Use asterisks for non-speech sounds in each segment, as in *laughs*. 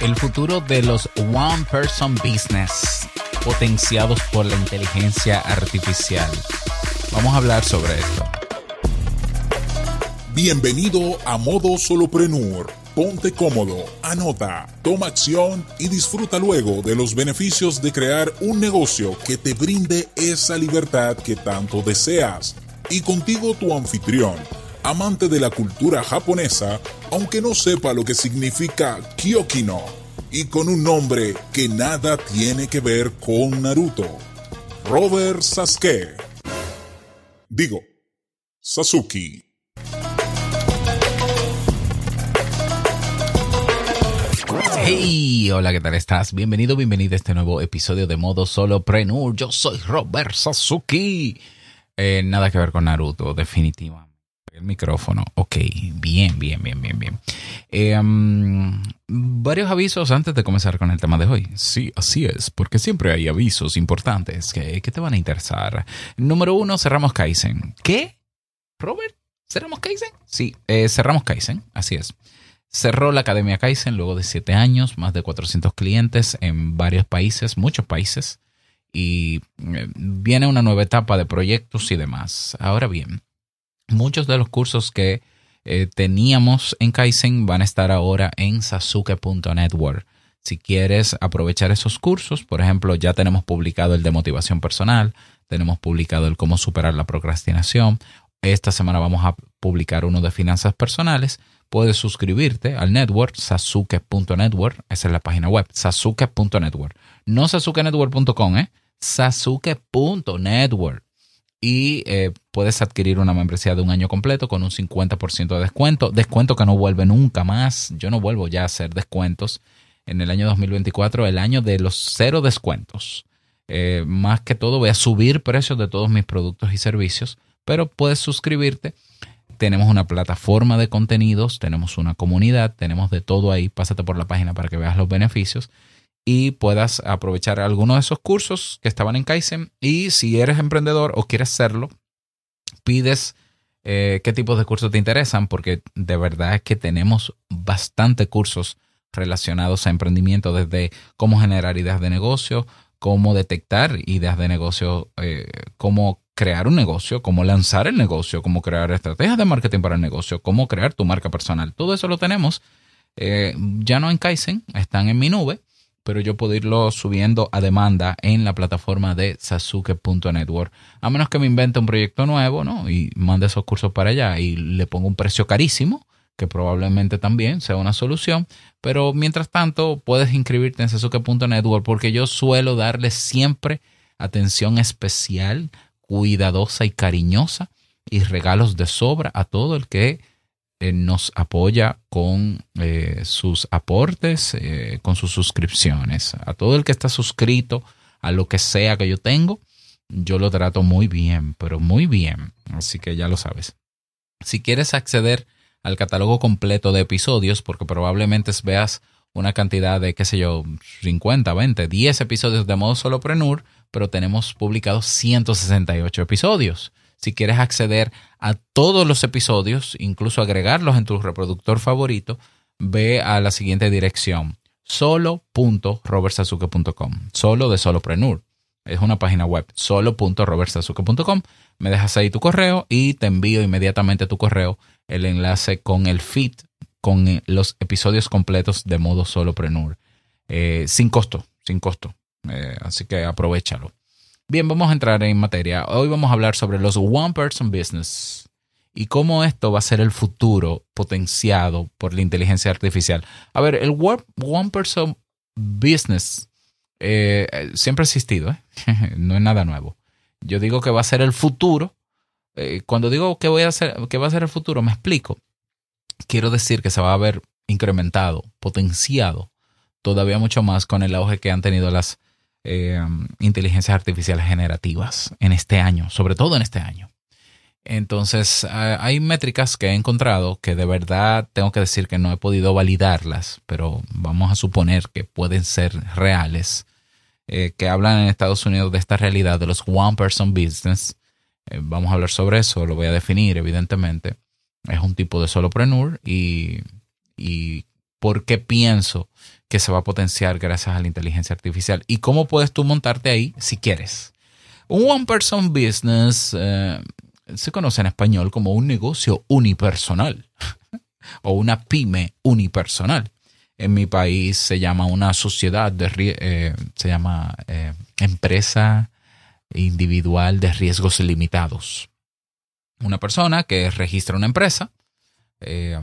el futuro de los One Person Business potenciados por la inteligencia artificial. Vamos a hablar sobre esto. Bienvenido a Modo Soloprenur. Ponte cómodo, anota, toma acción y disfruta luego de los beneficios de crear un negocio que te brinde esa libertad que tanto deseas. Y contigo tu anfitrión, amante de la cultura japonesa, aunque no sepa lo que significa Kyokino, y con un nombre que nada tiene que ver con Naruto, Robert Sasuke. Digo, Sasuke. Hey, hola, ¿qué tal estás? Bienvenido, bienvenido a este nuevo episodio de Modo Solo Prenur. Yo soy Robert Sasuke. Eh, nada que ver con Naruto, definitivamente. El micrófono. Ok, bien, bien, bien, bien, bien. Eh, varios avisos antes de comenzar con el tema de hoy. Sí, así es, porque siempre hay avisos importantes que, que te van a interesar. Número uno, cerramos Kaizen. ¿Qué? ¿Robert? ¿Cerramos Kaizen? Sí, eh, cerramos Kaizen, así es. Cerró la Academia Kaizen luego de siete años, más de 400 clientes en varios países, muchos países, y eh, viene una nueva etapa de proyectos y demás. Ahora bien, muchos de los cursos que eh, teníamos en Kaizen van a estar ahora en sasuke.network. Si quieres aprovechar esos cursos, por ejemplo, ya tenemos publicado el de motivación personal, tenemos publicado el cómo superar la procrastinación. Esta semana vamos a publicar uno de finanzas personales puedes suscribirte al network sasuke.network. Esa es la página web, sasuke.network. No sasukenetwork.com, ¿eh? sasuke.network. Y eh, puedes adquirir una membresía de un año completo con un 50% de descuento. Descuento que no vuelve nunca más. Yo no vuelvo ya a hacer descuentos. En el año 2024, el año de los cero descuentos. Eh, más que todo, voy a subir precios de todos mis productos y servicios, pero puedes suscribirte tenemos una plataforma de contenidos, tenemos una comunidad, tenemos de todo ahí. Pásate por la página para que veas los beneficios y puedas aprovechar alguno de esos cursos que estaban en Kaizen. Y si eres emprendedor o quieres serlo, pides eh, qué tipos de cursos te interesan, porque de verdad es que tenemos bastante cursos relacionados a emprendimiento, desde cómo generar ideas de negocio, cómo detectar ideas de negocio, eh, cómo crear un negocio, cómo lanzar el negocio, cómo crear estrategias de marketing para el negocio, cómo crear tu marca personal. Todo eso lo tenemos eh, ya no en Kaizen, están en mi nube, pero yo puedo irlo subiendo a demanda en la plataforma de sasuke.network. A menos que me invente un proyecto nuevo, ¿no? Y mande esos cursos para allá y le ponga un precio carísimo, que probablemente también sea una solución. Pero mientras tanto, puedes inscribirte en sasuke.network porque yo suelo darle siempre atención especial cuidadosa y cariñosa y regalos de sobra a todo el que eh, nos apoya con eh, sus aportes, eh, con sus suscripciones. A todo el que está suscrito a lo que sea que yo tengo, yo lo trato muy bien, pero muy bien. Así que ya lo sabes. Si quieres acceder al catálogo completo de episodios, porque probablemente veas una cantidad de, qué sé yo, 50, 20, 10 episodios de modo soloprenur, pero tenemos publicados 168 episodios. Si quieres acceder a todos los episodios, incluso agregarlos en tu reproductor favorito, ve a la siguiente dirección, solo.robertsazuke.com, solo de soloprenur. Es una página web, solo.robertsazuke.com. Me dejas ahí tu correo y te envío inmediatamente tu correo el enlace con el feed, con los episodios completos de modo soloprenur. Eh, sin costo, sin costo. Eh, así que aprovechalo. Bien, vamos a entrar en materia. Hoy vamos a hablar sobre los One Person Business y cómo esto va a ser el futuro potenciado por la inteligencia artificial. A ver, el One Person Business eh, siempre ha existido, ¿eh? *laughs* no es nada nuevo. Yo digo que va a ser el futuro. cuando digo que, voy a hacer, que va a ser el futuro, me explico. Quiero decir que se va a ver incrementado, potenciado todavía mucho más con el auge que han tenido las eh, inteligencias artificiales generativas en este año, sobre todo en este año. Entonces, hay métricas que he encontrado que de verdad tengo que decir que no he podido validarlas, pero vamos a suponer que pueden ser reales, eh, que hablan en Estados Unidos de esta realidad de los one person business. Eh, vamos a hablar sobre eso, lo voy a definir, evidentemente. Es un tipo de solopreneur y, y por qué pienso que se va a potenciar gracias a la inteligencia artificial y cómo puedes tú montarte ahí si quieres. Un one person business eh, se conoce en español como un negocio unipersonal *laughs* o una pyme unipersonal. En mi país se llama una sociedad de eh, se llama eh, empresa individual de riesgos limitados. Una persona que registra una empresa eh,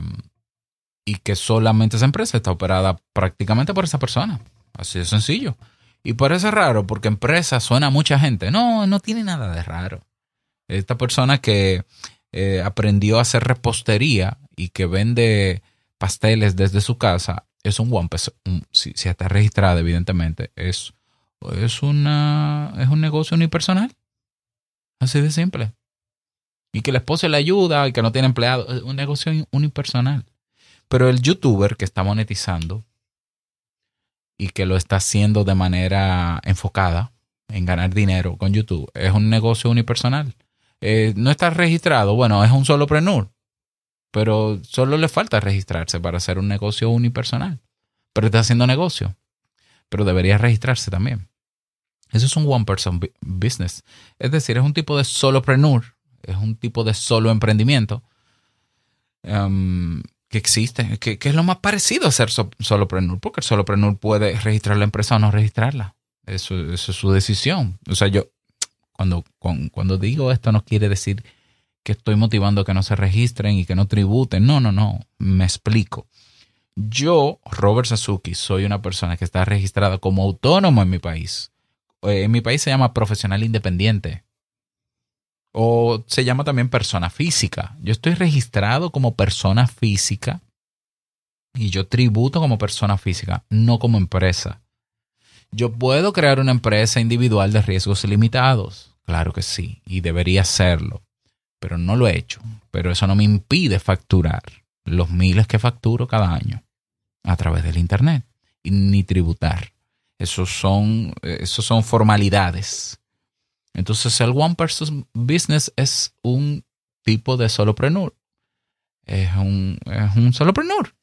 y que solamente esa empresa está operada prácticamente por esa persona. Así de sencillo. Y parece raro porque empresa suena a mucha gente. No, no tiene nada de raro. Esta persona que eh, aprendió a hacer repostería y que vende pasteles desde su casa es un one si, si, está registrada evidentemente es, es, una, es un negocio unipersonal así de simple y que el esposo le ayuda y que no tiene empleado es un negocio unipersonal pero el youtuber que está monetizando y que lo está haciendo de manera enfocada en ganar dinero con YouTube es un negocio unipersonal eh, no está registrado, bueno, es un solo prenur, pero solo le falta registrarse para hacer un negocio unipersonal. Pero está haciendo negocio, pero debería registrarse también. Eso es un one person business. Es decir, es un tipo de solopreneur, es un tipo de solo emprendimiento um, que existe, que, es lo más parecido a ser solopreneur, porque el solopreneur puede registrar la empresa o no registrarla. Eso, eso es su decisión. O sea, yo, cuando, cuando digo esto no quiere decir que estoy motivando que no se registren y que no tributen. No, no, no. Me explico. Yo, Robert Sasuki, soy una persona que está registrada como autónomo en mi país. Eh, en mi país se llama profesional independiente. O se llama también persona física. Yo estoy registrado como persona física y yo tributo como persona física, no como empresa. Yo puedo crear una empresa individual de riesgos limitados. Claro que sí, y debería hacerlo. Pero no lo he hecho. Pero eso no me impide facturar los miles que facturo cada año a través del Internet. Y ni tributar. Esos son, esos son formalidades. Entonces el One Person Business es un tipo de solopreneur. Es un, es un solopreneur.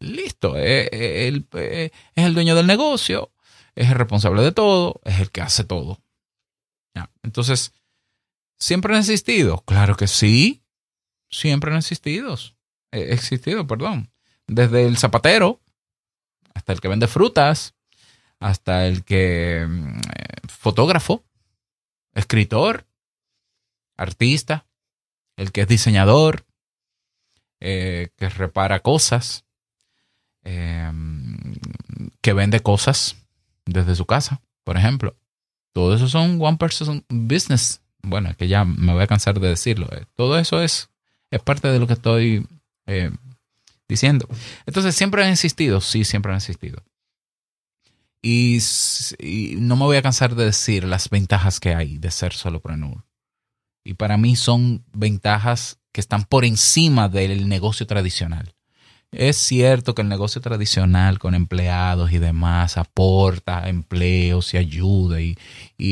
Listo. Es, es el dueño del negocio es el responsable de todo, es el que hace todo. Entonces, ¿siempre han existido? Claro que sí, siempre han existido. Existido, perdón. Desde el zapatero hasta el que vende frutas, hasta el que mm, fotógrafo, escritor, artista, el que es diseñador, eh, que repara cosas, eh, que vende cosas, desde su casa, por ejemplo. Todo eso son one person business. Bueno, que ya me voy a cansar de decirlo. Eh. Todo eso es, es parte de lo que estoy eh, diciendo. Entonces, ¿siempre han existido? Sí, siempre han existido. Y, y, no me voy a cansar de decir las ventajas que hay de ser solopreneur. Y para mí son ventajas que están por encima del negocio tradicional. Es cierto que el negocio tradicional con empleados y demás aporta empleos y ayuda y,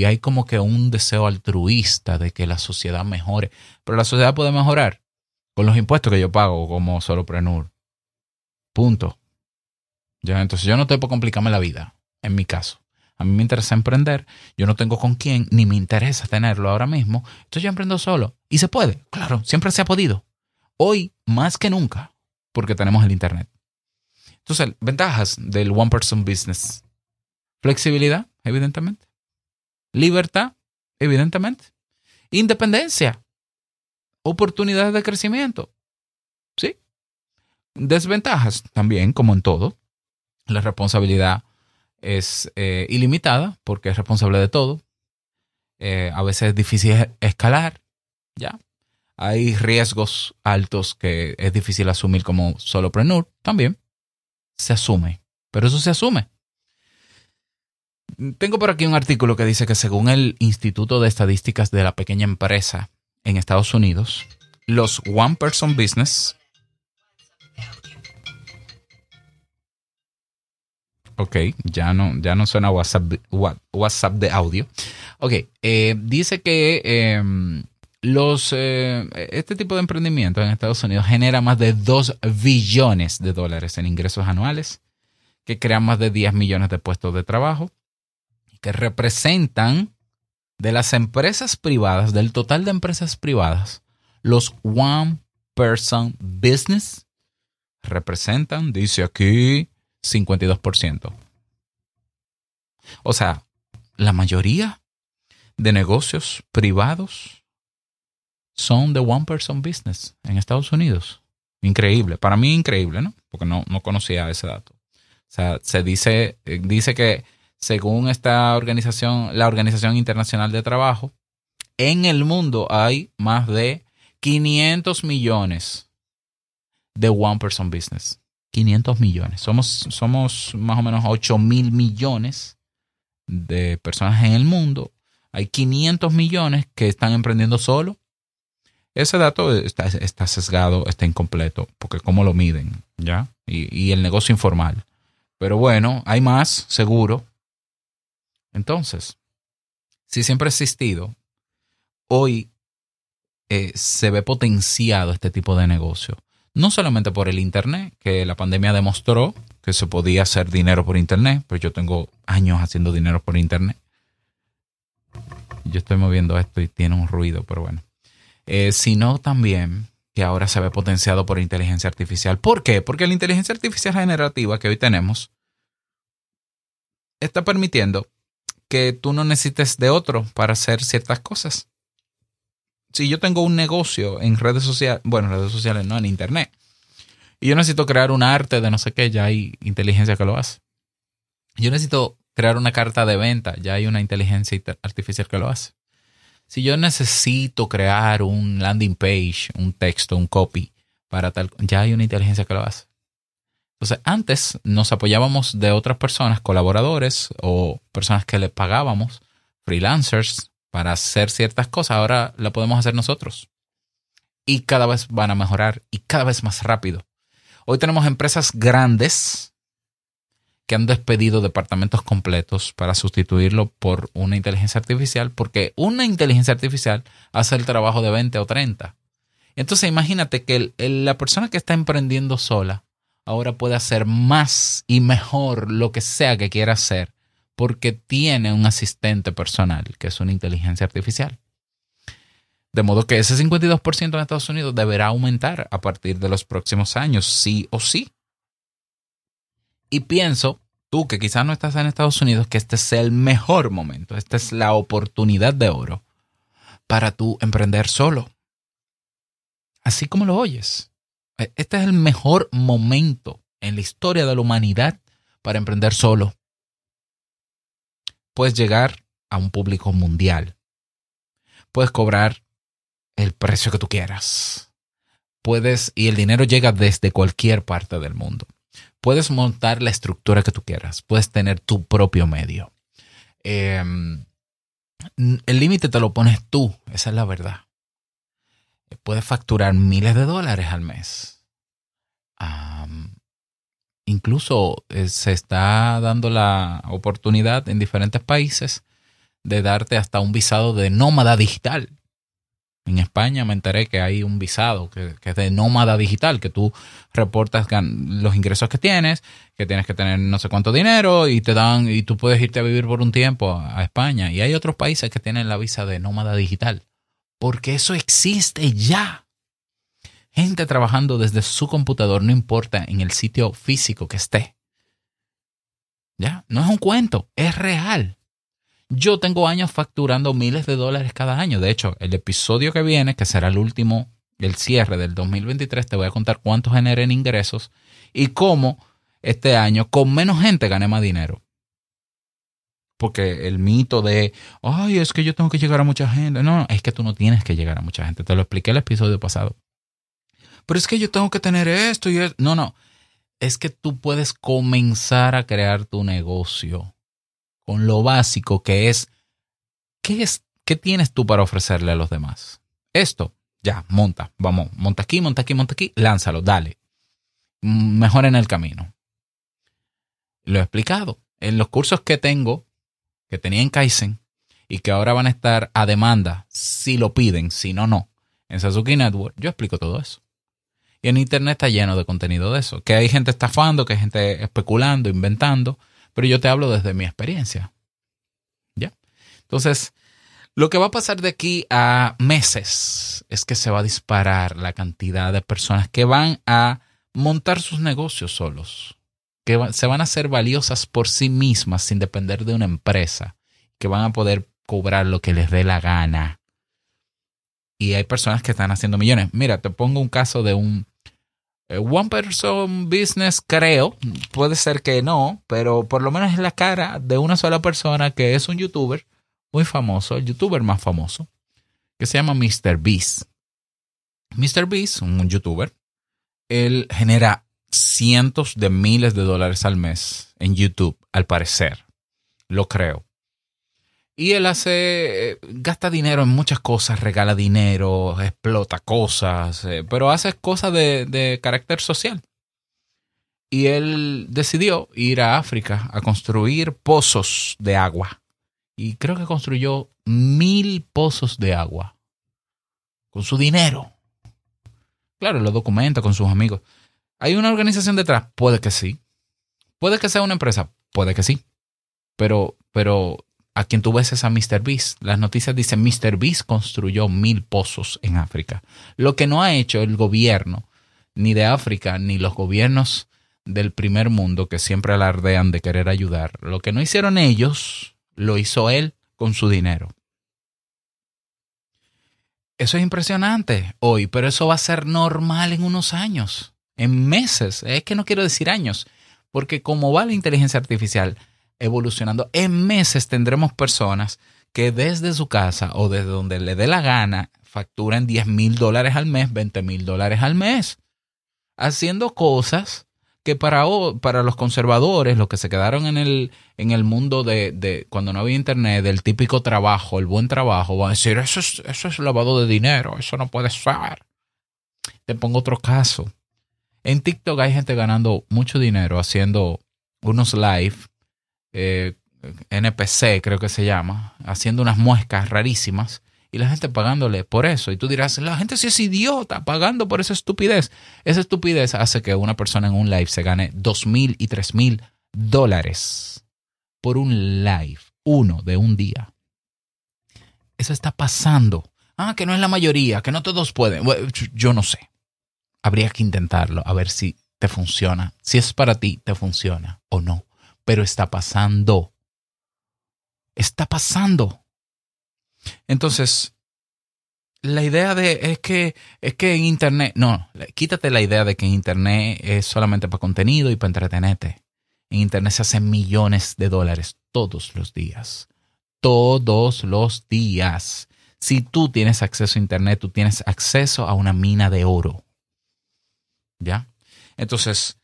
hay como que un deseo altruista de que la sociedad mejore. Pero la sociedad puede mejorar con los impuestos que yo pago como solopreneur. Punto. Ya, entonces yo no tengo por complicarme la vida, en mi caso. A mí me interesa emprender, yo no tengo con quién, ni me interesa tenerlo ahora mismo. Entonces yo emprendo solo. Y se puede, claro, siempre se ha podido. Hoy, más que nunca, porque tenemos el Internet. Entonces, ventajas del One Person Business. Flexibilidad, evidentemente. Libertad, evidentemente. Independencia. Oportunidades de crecimiento. ¿Sí? Desventajas también, como en todo. La responsabilidad es eh, ilimitada porque es responsable de todo. Eh, a veces es difícil escalar. ¿Ya? hay riesgos altos que es difícil asumir como solopreneur, también se asume, pero eso se asume. Tengo por aquí un artículo que dice que según el Instituto de Estadísticas de la Pequeña Empresa en Estados Unidos, los One Person Business Ok, ya no, ya no suena WhatsApp, WhatsApp de audio. Ok, eh, dice que em, los, eh, este tipo de emprendimiento en Estados Unidos genera más de 2 billones de dólares en ingresos anuales, que crean más de 10 millones de puestos de trabajo, que representan de las empresas privadas, del total de empresas privadas, los one person business representan, dice aquí, 52%. O sea, la mayoría de negocios privados son de one person business en Estados Unidos. Increíble, para mí increíble, ¿no? Porque no, no conocía ese dato. O sea, se dice, eh, dice que según esta organización, la Organización Internacional de Trabajo, en el mundo hay más de 500 millones de one person business. 500 millones. Somos, somos más o menos 8 mil millones de personas en el mundo. Hay 500 millones que están emprendiendo solo. Ese dato está, está sesgado, está incompleto, porque cómo lo miden, ¿ya? Y, y el negocio informal. Pero bueno, hay más, seguro. Entonces, si siempre ha existido, hoy eh, se ve potenciado este tipo de negocio. No solamente por el Internet, que la pandemia demostró que se podía hacer dinero por Internet, pero yo tengo años haciendo dinero por Internet. Yo estoy moviendo esto y tiene un ruido, pero bueno. Eh, sino también que ahora se ve potenciado por inteligencia artificial. ¿Por qué? Porque la inteligencia artificial generativa que hoy tenemos está permitiendo que tú no necesites de otro para hacer ciertas cosas si yo tengo un negocio en redes sociales, bueno, en redes sociales no, en internet, y yo necesito crear un arte de no sé qué, ya hay inteligencia que lo hace. Yo necesito crear una carta de venta, ya hay una inteligencia artificial que lo hace. Si yo necesito crear un landing page, un texto, un copy para tal, ya hay una inteligencia que lo hace. Entonces, antes nos apoyábamos de otras personas, colaboradores o personas que le pagábamos, freelancers, para hacer ciertas cosas, ahora la podemos hacer nosotros. Y cada vez van a mejorar y cada vez más rápido. Hoy tenemos empresas grandes que han despedido departamentos completos para sustituirlo por una inteligencia artificial, porque una inteligencia artificial hace el trabajo de 20 o 30. Entonces imagínate que la persona que está emprendiendo sola ahora puede hacer más y mejor lo que sea que quiera hacer porque tiene un asistente personal, que es una inteligencia artificial. De modo que ese 52% en Estados Unidos deberá aumentar a partir de los próximos años, sí o sí. Y pienso, tú que quizás no estás en Estados Unidos, que este es el mejor momento, esta es la oportunidad de oro para tú emprender solo. Así como lo oyes. E, este es el mejor momento en la historia de la humanidad para emprender solo puedes llegar a un público mundial. Puedes cobrar el precio que tú quieras. Puedes, y el dinero llega desde cualquier parte del mundo. Puedes montar la estructura que tú quieras. Puedes tener tu propio medio. Em, el límite te lo pones tú, esa es la verdad. Puedes facturar miles de dólares al mes incluso eh, se está dando la oportunidad en diferentes países de darte hasta un visado de nómada digital. En España me enteré que hay un visado que, es de nómada digital, que tú reportas los ingresos que tienes, que tienes que tener no sé cuánto dinero y te dan y tú puedes irte a vivir por un tiempo a España. Y hay otros países que tienen la visa de nómada digital, porque eso existe ya gente trabajando desde su computador, no importa en el sitio físico que esté. ¿Ya? No es un cuento, es real. Yo tengo años facturando miles de dólares cada año. De hecho, el episodio que viene, que será el último, el cierre del 2023, te voy a contar cuánto generé en ingresos y cómo este año con menos gente gané más dinero. Porque el mito de, ay, es que yo tengo que llegar a mucha gente. No, no, es que tú no tienes que llegar a mucha gente. Te lo expliqué el episodio pasado pero es que yo tengo que tener esto y esto. No, no. Es que tú puedes comenzar a crear tu negocio con lo básico que es, ¿qué, es, qué tienes tú para ofrecerle a los demás? Esto, ya, monta, vamos, monta aquí, monta aquí, monta aquí, lánzalo, dale. Mejor en el camino. Lo he explicado. En los cursos que tengo, que tenía en Kaizen, y que ahora van a estar a demanda si lo piden, si no, no. En Sasuke Network yo explico todo eso. Y en Internet está lleno de contenido de eso. Que hay gente estafando, que hay gente especulando, inventando, pero yo te hablo desde mi experiencia. ¿Ya? Entonces, lo que va a pasar de aquí a meses es que se va a disparar la cantidad de personas que van a montar sus negocios solos, que se van a hacer valiosas por sí mismas sin depender de una empresa, que van a poder cobrar lo que les dé la gana. Y hay personas que están haciendo millones. Mira, te pongo un caso de un one person business, creo. Puede ser que no, pero por lo menos es la cara de una sola persona que es un youtuber muy famoso, el youtuber más famoso, que se llama Mr. Beast. Mr. Beast, un youtuber, él genera cientos de miles de dólares al mes en YouTube, al parecer. Lo creo. Y él hace, eh, gasta dinero en muchas cosas, regala dinero, explota cosas, eh, pero hace cosas de, de carácter social. Y él decidió ir a África a construir pozos de agua. Y creo que construyó mil pozos de agua. Con su dinero. Claro, lo documenta con sus amigos. ¿Hay una organización detrás? Puede que sí. Puede que sea una empresa. Puede que sí. Pero, pero a quien tú ves es a Mr. Beast. Las noticias dicen Mr. Beast construyó mil pozos en África. Lo que no ha hecho el gobierno, ni de África, ni los gobiernos del primer mundo que siempre alardean de querer ayudar, lo que no hicieron ellos, lo hizo él con su dinero. Eso es impresionante hoy, pero eso va a ser normal en unos años, en meses. Es que no quiero decir años, porque como va la inteligencia artificial, evolucionando. En meses tendremos personas que desde su casa o desde donde le dé la gana facturan 10 mil dólares al mes, 20 mil dólares al mes, haciendo cosas que para, para los conservadores, los que se quedaron en el, en el mundo de, de, cuando no había internet, del típico trabajo, el buen trabajo, van a decir, eso es, eso es lavado de dinero, eso no puede ser. Te pongo otro caso. En TikTok hay gente ganando mucho dinero haciendo unos live eh, NPC, creo que se llama, haciendo unas muescas rarísimas y la gente pagándole por eso. Y tú dirás, la gente sí es idiota pagando por esa estupidez. Esa estupidez hace que una persona en un live se gane dos mil y tres mil dólares por un live, uno de un día. Eso está pasando. Ah, que no es la mayoría, que no todos pueden. yo no sé. Habría que intentarlo, a ver si te funciona. Si es para ti, te funciona o no pero está pasando. Está pasando. Entonces, la idea de es que es que en internet, no, quítate la idea de que en internet es solamente para contenido y para entretenerte. En internet se hacen millones de dólares todos los días. Todos los días. Si tú tienes acceso a internet, tú tienes acceso a una mina de oro. ¿Ya? Entonces,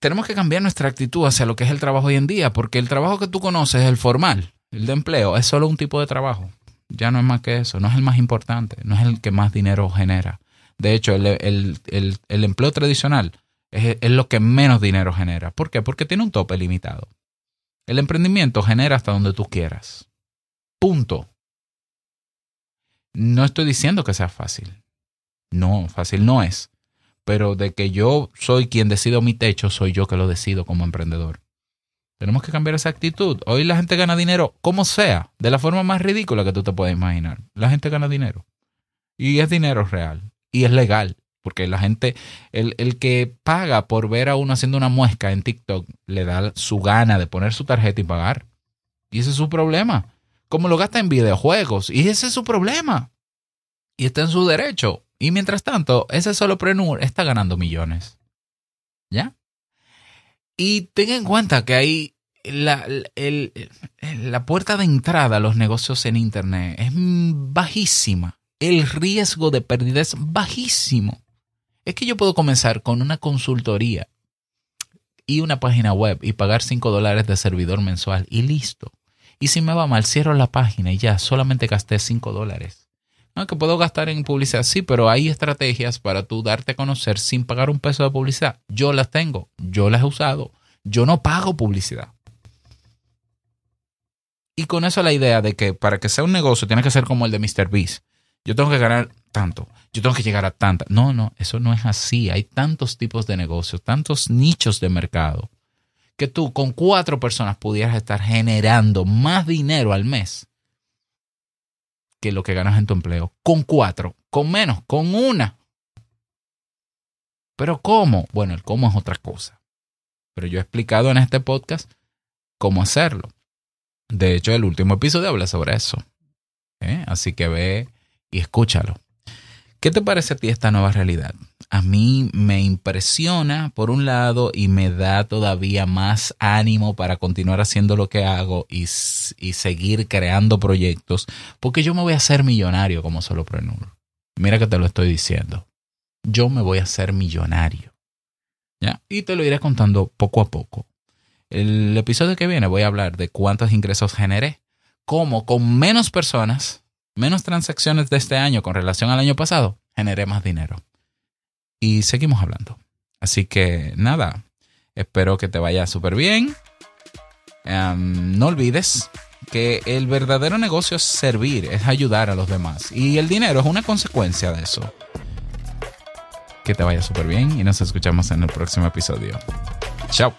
tenemos que cambiar nuestra actitud hacia lo que es el trabajo hoy en día, porque el trabajo que tú conoces, el formal, el de empleo, es solo un tipo de trabajo. Ya no es más que eso, no es el más importante, no es el que más dinero genera. De hecho, el, empleo tradicional es, es lo que menos dinero genera. ¿Por qué? Porque tiene un tope limitado. El emprendimiento genera hasta donde tú quieras. Punto. No estoy diciendo que sea fácil. No, fácil no es pero de que yo soy quien decido mi techo, soy yo que lo decido como emprendedor. Tenemos que cambiar esa actitud. Hoy la gente gana dinero como sea, de la forma más ridícula que tú te puedes imaginar. La gente gana dinero. Y es dinero real. Y es legal. Porque la gente, el, el que paga por ver a uno haciendo una muesca en TikTok, le da su gana de poner su tarjeta y pagar. Y ese es su problema. Como lo gasta en videojuegos. Y ese es su problema. Y está en su derecho. Y mientras tanto, ese solopreneur está ganando millones. ¿Ya? Y ten en cuenta que ahí la, la puerta de entrada a los negocios en Internet es bajísima. El riesgo de pérdida es bajísimo. Es que yo puedo comenzar con una consultoría y una página web y pagar 5 dólares de servidor mensual y listo. Y si me va mal, cierro la página y ya, solamente gasté 5 dólares. Ah, que puedo gastar en publicidad, sí, pero hay estrategias para tú darte a conocer sin pagar un peso de publicidad. Yo las tengo, yo las he usado, yo no pago publicidad. Y con eso la idea de que para que sea un negocio tiene que ser como el de Mr. Beast. Yo tengo que ganar tanto, yo tengo que llegar a tanta. No, no, eso no es así. Hay tantos tipos de negocios, tantos nichos de mercado, que tú con cuatro personas pudieras estar generando más dinero al mes que lo que ganas en tu empleo. Con cuatro, con menos, con una. Pero ¿cómo? Bueno, el cómo es otra cosa. Pero yo he explicado en este podcast cómo hacerlo. De hecho, el último episodio habla sobre eso. ¿eh? Así que ve y escúchalo. ¿Qué te parece a ti esta nueva realidad? A mí me impresiona por un lado y me da todavía más ánimo para continuar haciendo lo que hago y, seguir creando proyectos, porque yo me voy a hacer millonario como solopreneur. Mira que te lo estoy diciendo. Yo me voy a hacer millonario. ¿Ya? Y te lo iré contando poco a poco. El episodio que viene voy a hablar de cuántos ingresos generé, cómo con menos personas, menos transacciones de este año con relación al año pasado, generé más dinero. Y seguimos hablando. Así que nada, espero que te vaya súper bien. Um, no olvides que el verdadero negocio es servir, es ayudar a los demás. Y el dinero es una consecuencia de eso. Que te vaya súper bien y nos escuchamos en el próximo episodio. Chao.